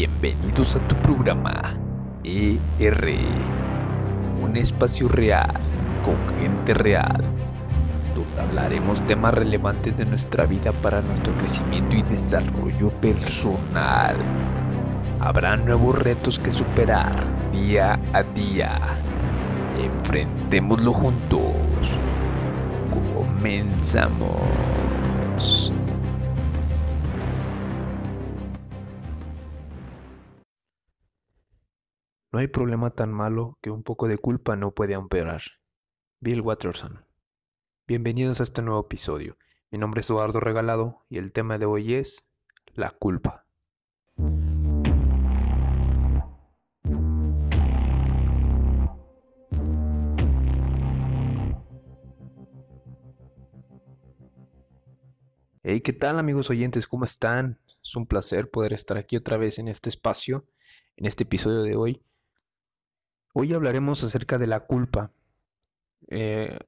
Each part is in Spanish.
Bienvenidos a tu programa ER, un espacio real con gente real, donde hablaremos temas relevantes de nuestra vida para nuestro crecimiento y desarrollo personal. Habrá nuevos retos que superar día a día. Enfrentémoslo juntos. Comenzamos. No hay problema tan malo que un poco de culpa no puede empeorar. Bill Watterson. Bienvenidos a este nuevo episodio. Mi nombre es Eduardo Regalado y el tema de hoy es la culpa. Hey, ¿qué tal amigos oyentes? ¿Cómo están? Es un placer poder estar aquí otra vez en este espacio, en este episodio de hoy. Hoy hablaremos acerca de la culpa. Eh,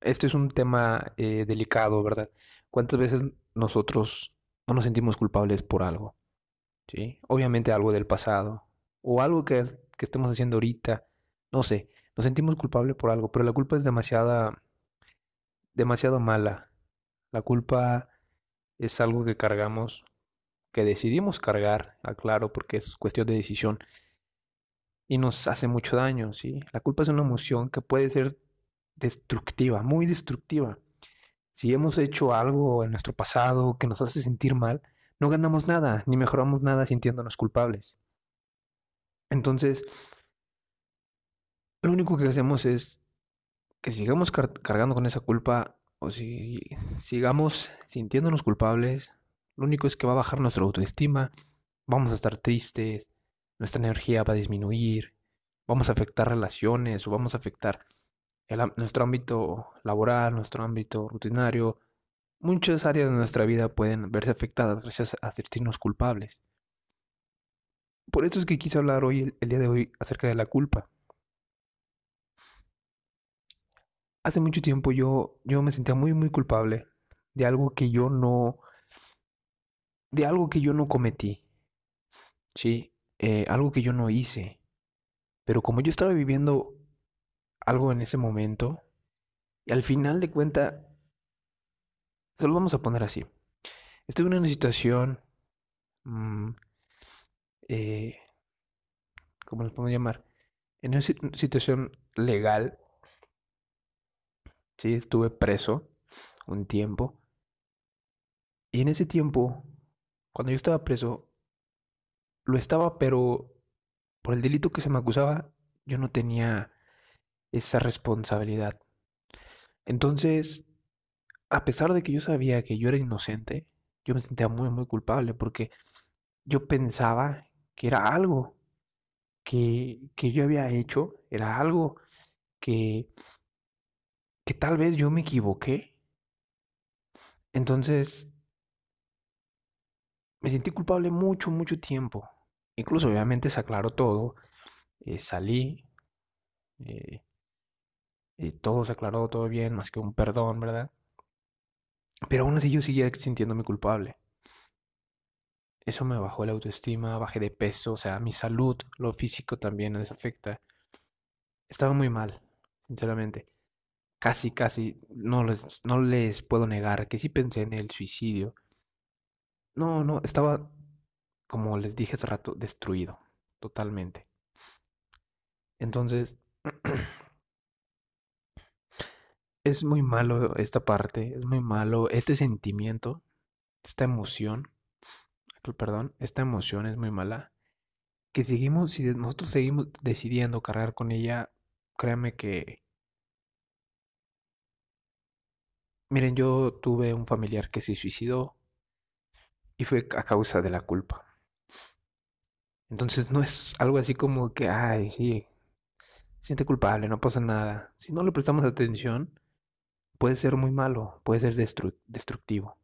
este es un tema eh, delicado, ¿verdad? ¿Cuántas veces nosotros no nos sentimos culpables por algo? ¿Sí? Obviamente algo del pasado o algo que, que estemos haciendo ahorita. No sé, nos sentimos culpables por algo, pero la culpa es demasiada, demasiado mala. La culpa es algo que cargamos, que decidimos cargar, aclaro, porque es cuestión de decisión y nos hace mucho daño, ¿sí? La culpa es una emoción que puede ser destructiva, muy destructiva. Si hemos hecho algo en nuestro pasado que nos hace sentir mal, no ganamos nada, ni mejoramos nada sintiéndonos culpables. Entonces, lo único que hacemos es que sigamos cargando con esa culpa o si sigamos sintiéndonos culpables, lo único es que va a bajar nuestra autoestima, vamos a estar tristes, nuestra energía va a disminuir, vamos a afectar relaciones o vamos a afectar nuestro ámbito laboral, nuestro ámbito rutinario. Muchas áreas de nuestra vida pueden verse afectadas gracias a sentirnos culpables. Por eso es que quise hablar hoy, el día de hoy, acerca de la culpa. Hace mucho tiempo yo, yo me sentía muy, muy culpable de algo que yo no, de algo que yo no cometí. Sí, eh, algo que yo no hice. Pero como yo estaba viviendo algo en ese momento, y al final de cuenta, se lo vamos a poner así. Estuve en una situación, mm, eh, ¿cómo lo podemos llamar? En una situación legal. Sí, estuve preso un tiempo. Y en ese tiempo, cuando yo estaba preso, lo estaba, pero por el delito que se me acusaba, yo no tenía esa responsabilidad. Entonces, a pesar de que yo sabía que yo era inocente, yo me sentía muy, muy culpable porque yo pensaba que era algo que, que yo había hecho, era algo que, que tal vez yo me equivoqué. Entonces, me sentí culpable mucho, mucho tiempo. Incluso obviamente se aclaró todo. Eh, salí. Eh, y todo se aclaró, todo bien, más que un perdón, ¿verdad? Pero aún así yo seguía sintiéndome culpable. Eso me bajó la autoestima, bajé de peso, o sea, mi salud, lo físico también les afecta. Estaba muy mal, sinceramente. Casi, casi, no les, no les puedo negar que sí pensé en el suicidio. No, no, estaba como les dije hace rato, destruido totalmente. Entonces, es muy malo esta parte, es muy malo este sentimiento, esta emoción, perdón, esta emoción es muy mala. Que seguimos, si nosotros seguimos decidiendo cargar con ella, créanme que... Miren, yo tuve un familiar que se suicidó y fue a causa de la culpa. Entonces no es algo así como que, ay, sí, siente culpable, no pasa nada. Si no le prestamos atención, puede ser muy malo, puede ser destructivo.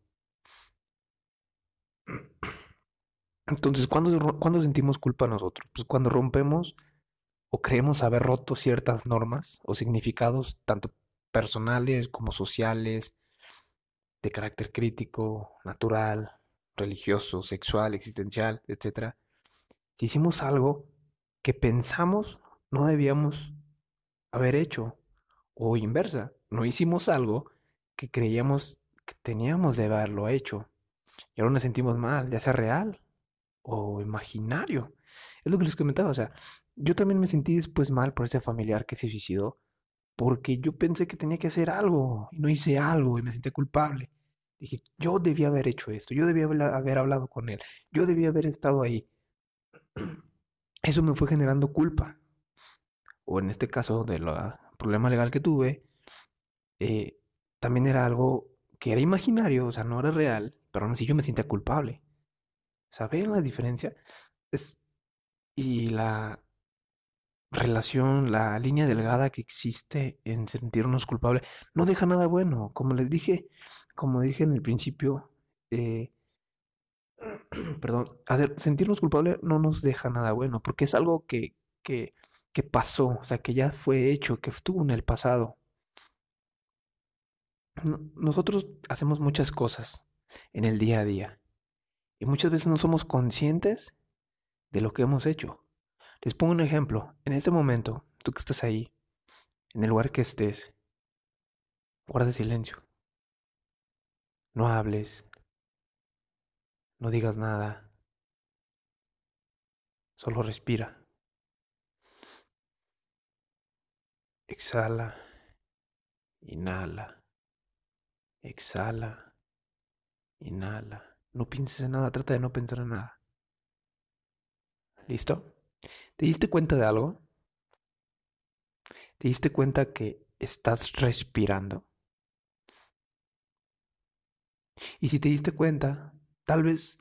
Entonces, ¿cuándo, ¿cuándo sentimos culpa nosotros? Pues cuando rompemos o creemos haber roto ciertas normas o significados, tanto personales como sociales, de carácter crítico, natural, religioso, sexual, existencial, etc hicimos algo que pensamos no debíamos haber hecho, o inversa, no hicimos algo que creíamos que teníamos de haberlo hecho. Y ahora nos sentimos mal, ya sea real o imaginario. Es lo que les comentaba, o sea, yo también me sentí después mal por ese familiar que se suicidó, porque yo pensé que tenía que hacer algo y no hice algo y me sentí culpable. Dije, yo debía haber hecho esto, yo debía haber hablado con él, yo debía haber estado ahí. Eso me fue generando culpa. O en este caso del problema legal que tuve, eh, también era algo que era imaginario, o sea, no era real, pero aún así yo me sentía culpable. ¿Saben la diferencia? Es, y la relación, la línea delgada que existe en sentirnos culpables, no deja nada bueno. Como les dije, como dije en el principio, eh, perdón, sentirnos culpables no nos deja nada bueno, porque es algo que, que, que pasó, o sea, que ya fue hecho, que estuvo en el pasado. Nosotros hacemos muchas cosas en el día a día y muchas veces no somos conscientes de lo que hemos hecho. Les pongo un ejemplo. En este momento, tú que estás ahí, en el lugar que estés, guarda silencio. No hables. No digas nada. Solo respira. Exhala. Inhala. Exhala. Inhala. No pienses en nada, trata de no pensar en nada. ¿Listo? ¿Te diste cuenta de algo? ¿Te diste cuenta que estás respirando? Y si te diste cuenta, tal vez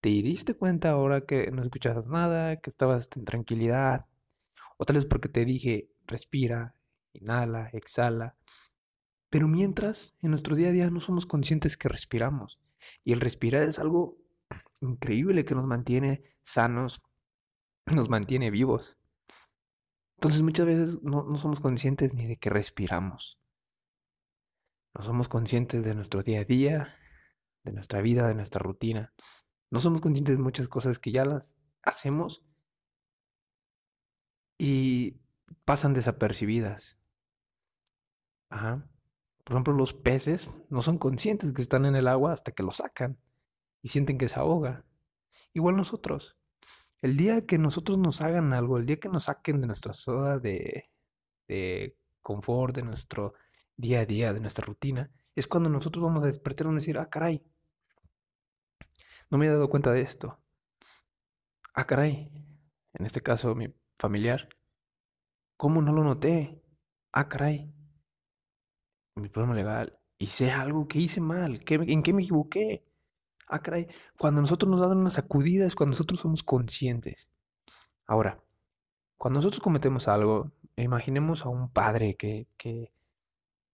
te diste cuenta ahora que no escuchabas nada, que estabas en tranquilidad, o tal vez porque te dije, respira, inhala, exhala, pero mientras, en nuestro día a día no somos conscientes que respiramos. Y el respirar es algo increíble que nos mantiene sanos, nos mantiene vivos. Entonces muchas veces no, no somos conscientes ni de que respiramos. No somos conscientes de nuestro día a día, de nuestra vida, de nuestra rutina. No somos conscientes de muchas cosas que ya las hacemos y pasan desapercibidas. Ajá. Por ejemplo, los peces no son conscientes que están en el agua hasta que lo sacan y sienten que se ahoga. Igual nosotros. El día que nosotros nos hagan algo, el día que nos saquen de nuestra zona de, de confort, de nuestro día a día, de nuestra rutina, es cuando nosotros vamos a despertar y decir, ah, caray, no me he dado cuenta de esto. Ah, caray, en este caso mi familiar, ¿cómo no lo noté? Ah, caray, mi problema legal, hice algo que hice mal, ¿en qué me equivoqué? Ah, cuando nosotros nos dan una sacudida es cuando nosotros somos conscientes. Ahora, cuando nosotros cometemos algo, imaginemos a un padre que, que,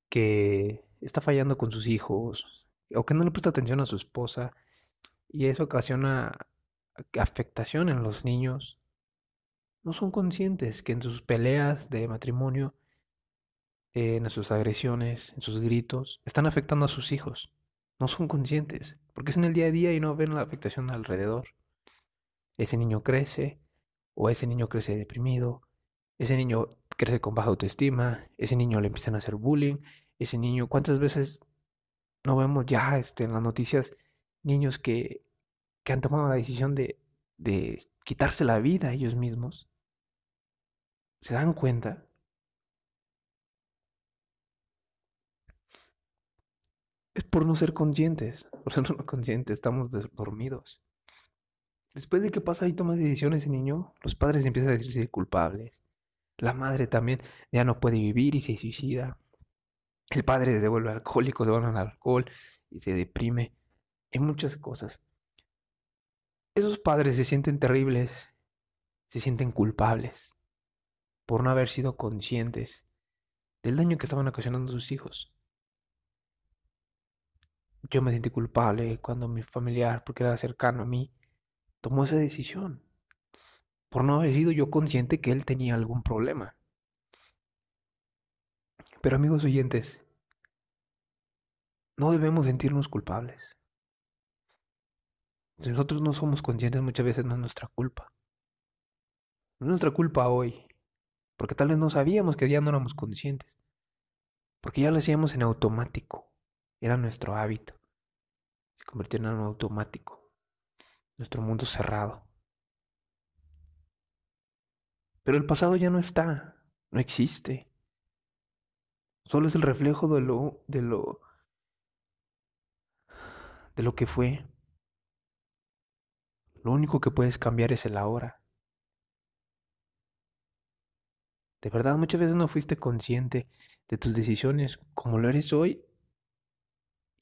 que está fallando con sus hijos o que no le presta atención a su esposa y eso ocasiona afectación en los niños. No son conscientes que en sus peleas de matrimonio en sus agresiones, en sus gritos, están afectando a sus hijos. No son conscientes, porque es en el día a día y no ven la afectación alrededor. Ese niño crece, o ese niño crece deprimido, ese niño crece con baja autoestima, ese niño le empiezan a hacer bullying, ese niño, ¿cuántas veces no vemos ya este, en las noticias niños que, que han tomado la decisión de, de quitarse la vida ellos mismos? ¿Se dan cuenta? Es por no ser conscientes. Por ser no conscientes, estamos dormidos. Después de que pasa y toma decisiones ese niño, los padres empiezan a decirse culpables. La madre también ya no puede vivir y se suicida. El padre se devuelve alcohólico, se vuelve al alcohol y se deprime. Hay muchas cosas. Esos padres se sienten terribles, se sienten culpables por no haber sido conscientes del daño que estaban ocasionando a sus hijos. Yo me sentí culpable cuando mi familiar, porque era cercano a mí, tomó esa decisión. Por no haber sido yo consciente que él tenía algún problema. Pero amigos oyentes, no debemos sentirnos culpables. nosotros no somos conscientes muchas veces no es nuestra culpa. No es nuestra culpa hoy, porque tal vez no sabíamos que ya no éramos conscientes, porque ya lo hacíamos en automático, era nuestro hábito, se convirtió en algo automático, nuestro mundo cerrado. Pero el pasado ya no está, no existe. Solo es el reflejo de lo, de lo, de lo que fue. Lo único que puedes cambiar es el ahora. De verdad, muchas veces no fuiste consciente de tus decisiones como lo eres hoy.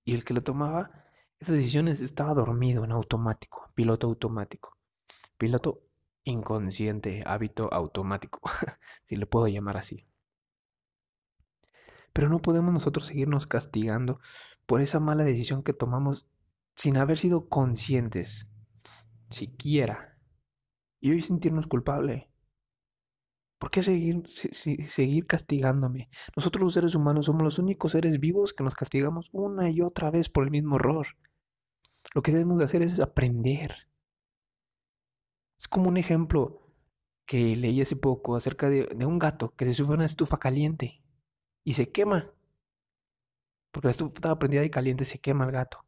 Y el que lo tomaba, esas decisiones estaba dormido en automático, piloto automático. Piloto inconsciente, hábito automático, si le puedo llamar así. Pero no podemos nosotros seguirnos castigando por esa mala decisión que tomamos sin haber sido conscientes, siquiera. Y hoy sentirnos culpable. ¿Por qué seguir, seguir castigándome? Nosotros los seres humanos somos los únicos seres vivos que nos castigamos una y otra vez por el mismo error. Lo que debemos de hacer es aprender. Es como un ejemplo que leí hace poco acerca de, un gato que se sube a una estufa caliente y se quema. Porque la estufa estaba prendida y caliente, se quema el gato.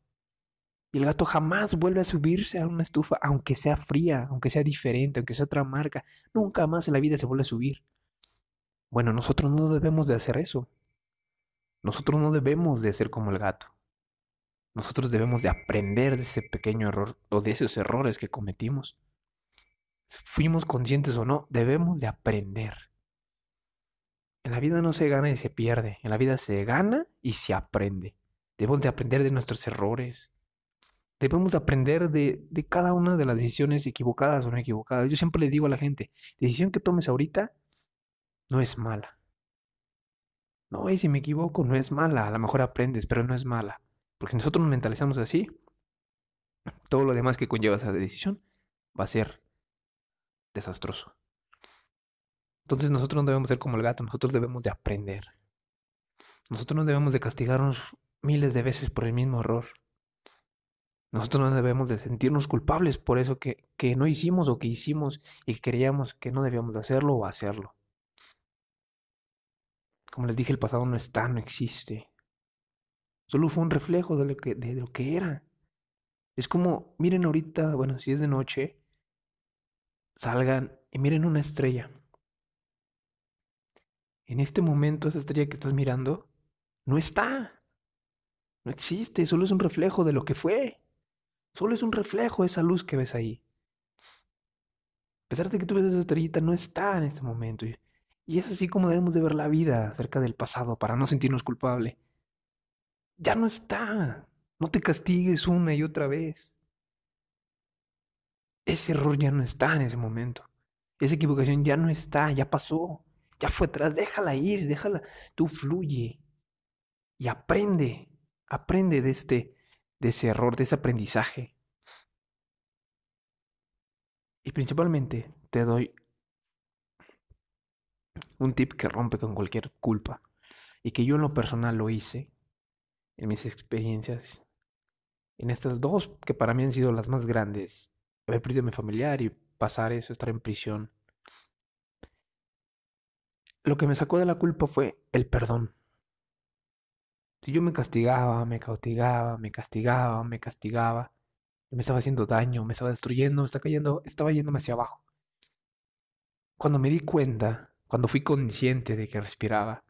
Y el gato jamás vuelve a subirse a una estufa, aunque sea fría, aunque sea diferente, aunque sea otra marca. Nunca más en la vida se vuelve a subir. Bueno, nosotros no debemos de hacer eso. Nosotros no debemos de ser como el gato. Nosotros debemos de aprender de ese pequeño error o de esos errores que cometimos fuimos conscientes o no, debemos de aprender. En la vida no se gana y se pierde, en la vida se gana y se aprende. Debemos de aprender de nuestros errores. Debemos de aprender de, cada una de las decisiones equivocadas o no equivocadas. Yo siempre le digo a la gente, decisión que tomes ahorita no es mala. No, y si me equivoco, no es mala. A lo mejor aprendes, pero no es mala. Porque nosotros nos mentalizamos así. Todo lo demás que conlleva esa decisión va a ser desastroso. Entonces nosotros no debemos ser como el gato, nosotros debemos de aprender. Nosotros no debemos de castigarnos miles de veces por el mismo error. Nosotros no debemos de sentirnos culpables por eso que, que no hicimos o que hicimos y creíamos que no debíamos de hacerlo o hacerlo. Como les dije, el pasado no está, no existe. Solo fue un reflejo de lo que, de lo que era. Es como, miren ahorita, bueno, si es de noche, salgan y miren una estrella. En este momento esa estrella que estás mirando no está. No existe, solo es un reflejo de lo que fue. Solo es un reflejo de esa luz que ves ahí. A pesar de que tú ves esa estrellita, no está en este momento. Y es así como debemos de ver la vida acerca del pasado para no sentirnos culpables. Ya no está. No te castigues una y otra vez. Ese error ya no está en ese momento. Esa equivocación ya no está, ya pasó, ya fue atrás. Déjala ir, déjala. Tú fluye y aprende, aprende de este, de ese error, de ese aprendizaje. Y principalmente te doy un tip que rompe con cualquier culpa y que yo en lo personal lo hice en mis experiencias, en estas dos que para mí han sido las más grandes haber perdido a mi familiar y pasar eso, estar en prisión. Lo que me sacó de la culpa fue el perdón. Si yo me castigaba, me castigaba, me castigaba, me castigaba, me estaba haciendo daño, me estaba destruyendo, me estaba cayendo, estaba yéndome hacia abajo. Cuando me di cuenta, cuando fui consciente de que respiraba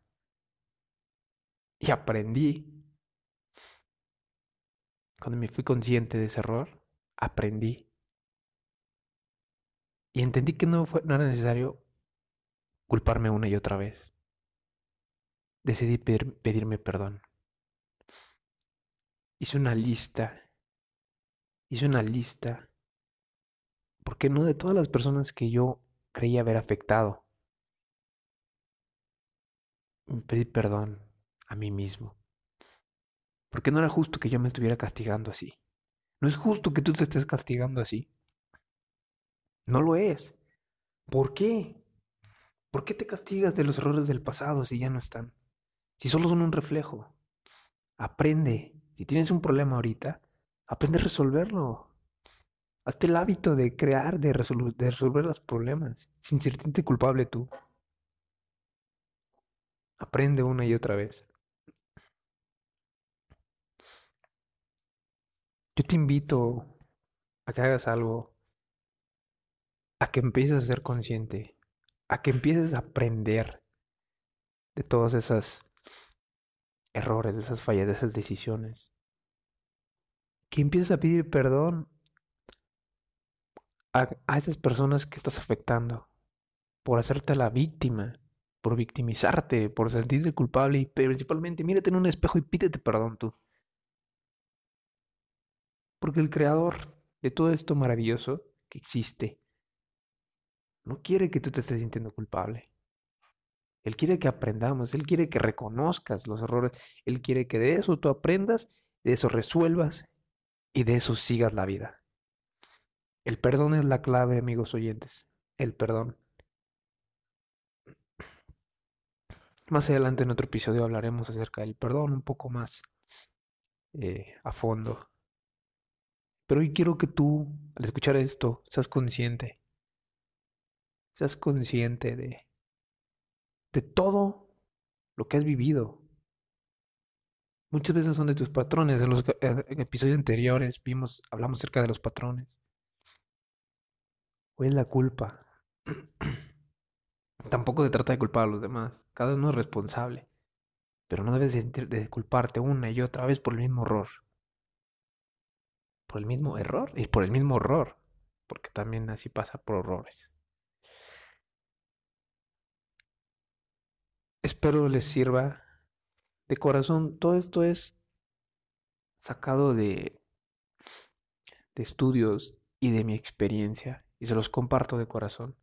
y aprendí, cuando me fui consciente de ese error, aprendí y entendí que no, fue, no era necesario culparme una y otra vez. Decidí pedirme perdón. Hice una lista. Hice una lista. Porque no de todas las personas que yo creía haber afectado. Me pedí perdón a mí mismo. Porque no era justo que yo me estuviera castigando así. No es justo que tú te estés castigando así. No lo es. ¿Por qué? ¿Por qué te castigas de los errores del pasado si ya no están? Si solo son un reflejo. Aprende. Si tienes un problema ahorita, aprende a resolverlo. Hazte el hábito de crear, de, de resolver los problemas, sin sentirte culpable tú. Aprende una y otra vez. Yo te invito a que hagas algo, a que empieces a ser consciente, a que empieces a aprender de todas esas errores, de esas fallas, de esas decisiones. Que empieces a pedir perdón a, a esas personas que estás afectando por hacerte la víctima por victimizarte, por sentirte culpable y principalmente mírate en un espejo y pídete perdón tú. Porque el creador de todo esto maravilloso que existe no quiere que tú te estés sintiendo culpable. Él quiere que aprendamos, Él quiere que reconozcas los errores, Él quiere que de eso tú aprendas, de eso resuelvas y de eso sigas la vida. El perdón es la clave, amigos oyentes. El perdón. Más adelante en otro episodio hablaremos acerca del perdón un poco más eh, a fondo. Pero hoy quiero que tú, al escuchar esto, seas consciente. Seas consciente de, de todo lo que has vivido. Muchas veces son de tus patrones. En los episodios anteriores vimos, hablamos acerca de los patrones. Hoy es la culpa. Tampoco se trata de culpar a los demás. Cada uno es responsable. Pero no debes de, culparte una y otra vez por el mismo error. Por el mismo error y por el mismo horror. Porque también así pasa por horrores. Espero les sirva de corazón. Todo esto es sacado de, de estudios y de mi experiencia. Y se los comparto de corazón.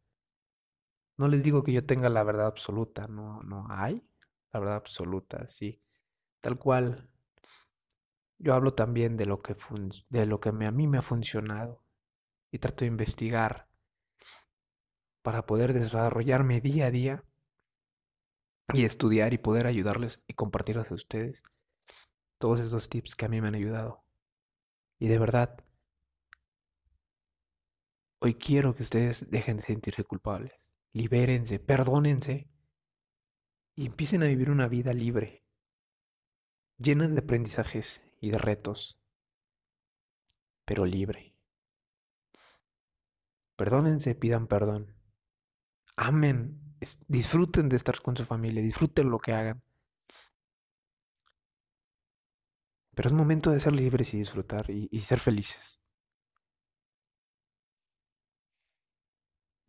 No les digo que yo tenga la verdad absoluta, no, no hay la verdad absoluta, sí. Tal cual. Yo hablo también de lo que, de lo que a mí me ha funcionado y trato de investigar para poder desarrollarme día a día y estudiar y poder ayudarles y compartirles a ustedes todos esos tips que a mí me han ayudado. Y de verdad, hoy quiero que ustedes dejen de sentirse culpables libérense, perdónense y empiecen a vivir una vida libre, llena de aprendizajes y de retos, pero libre. Perdónense, pidan perdón. Amen, disfruten de estar con su familia, disfruten lo que hagan. Pero es momento de ser libres y disfrutar y, y ser felices.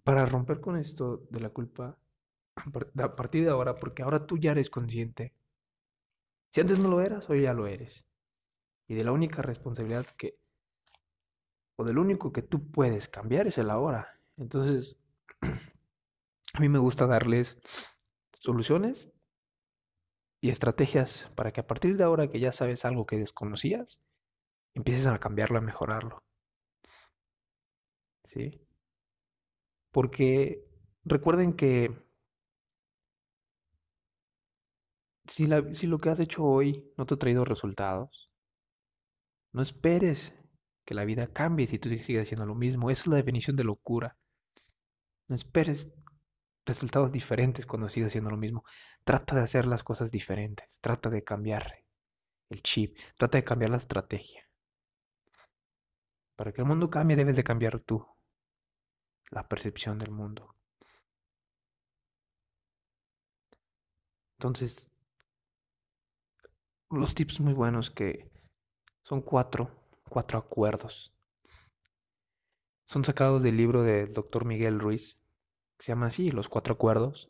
para romper con esto de la culpa a partir de ahora, porque ahora tú ya eres consciente. Si antes no lo eras, hoy ya lo eres. Y de la única responsabilidad que, o del único que tú puedes cambiar es el ahora. Entonces, a mí me gusta darles soluciones y estrategias para que a partir de ahora que ya sabes algo que desconocías, empieces a cambiarlo, a mejorarlo. ¿Sí? Porque recuerden que si, lo que has hecho hoy no te ha traído resultados, no esperes que la vida cambie si tú sigues haciendo lo mismo. Esa es la definición de locura. No esperes resultados diferentes cuando sigues haciendo lo mismo. Trata de hacer las cosas diferentes. Trata de cambiar el chip. Trata de cambiar la estrategia. Para que el mundo cambie debes de cambiar tú la percepción del mundo. Entonces, los tips muy buenos que son cuatro, cuatro acuerdos. Son sacados del libro del doctor Miguel Ruiz, se llama así, Los Cuatro Acuerdos.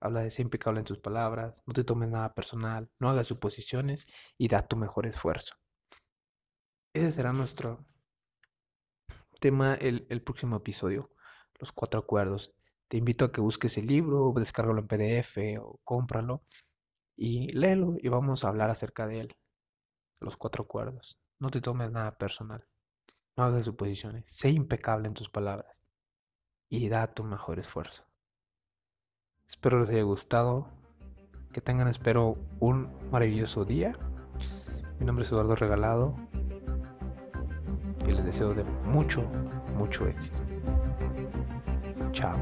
Habla de ser impecable en tus palabras, no te tomes nada personal, no hagas suposiciones y da tu mejor esfuerzo. Ese será nuestro tema el, el próximo episodio los cuatro acuerdos. Te invito a que busques el libro, descárgalo en PDF o cómpralo y léelo y vamos a hablar acerca de él. Los cuatro acuerdos. No te tomes nada personal. No hagas suposiciones. Sé impecable en tus palabras y da tu mejor esfuerzo. Espero les haya gustado. Que tengan, espero, un maravilloso día. Mi nombre es Eduardo Regalado. y les deseo de mucho, mucho éxito. Chao.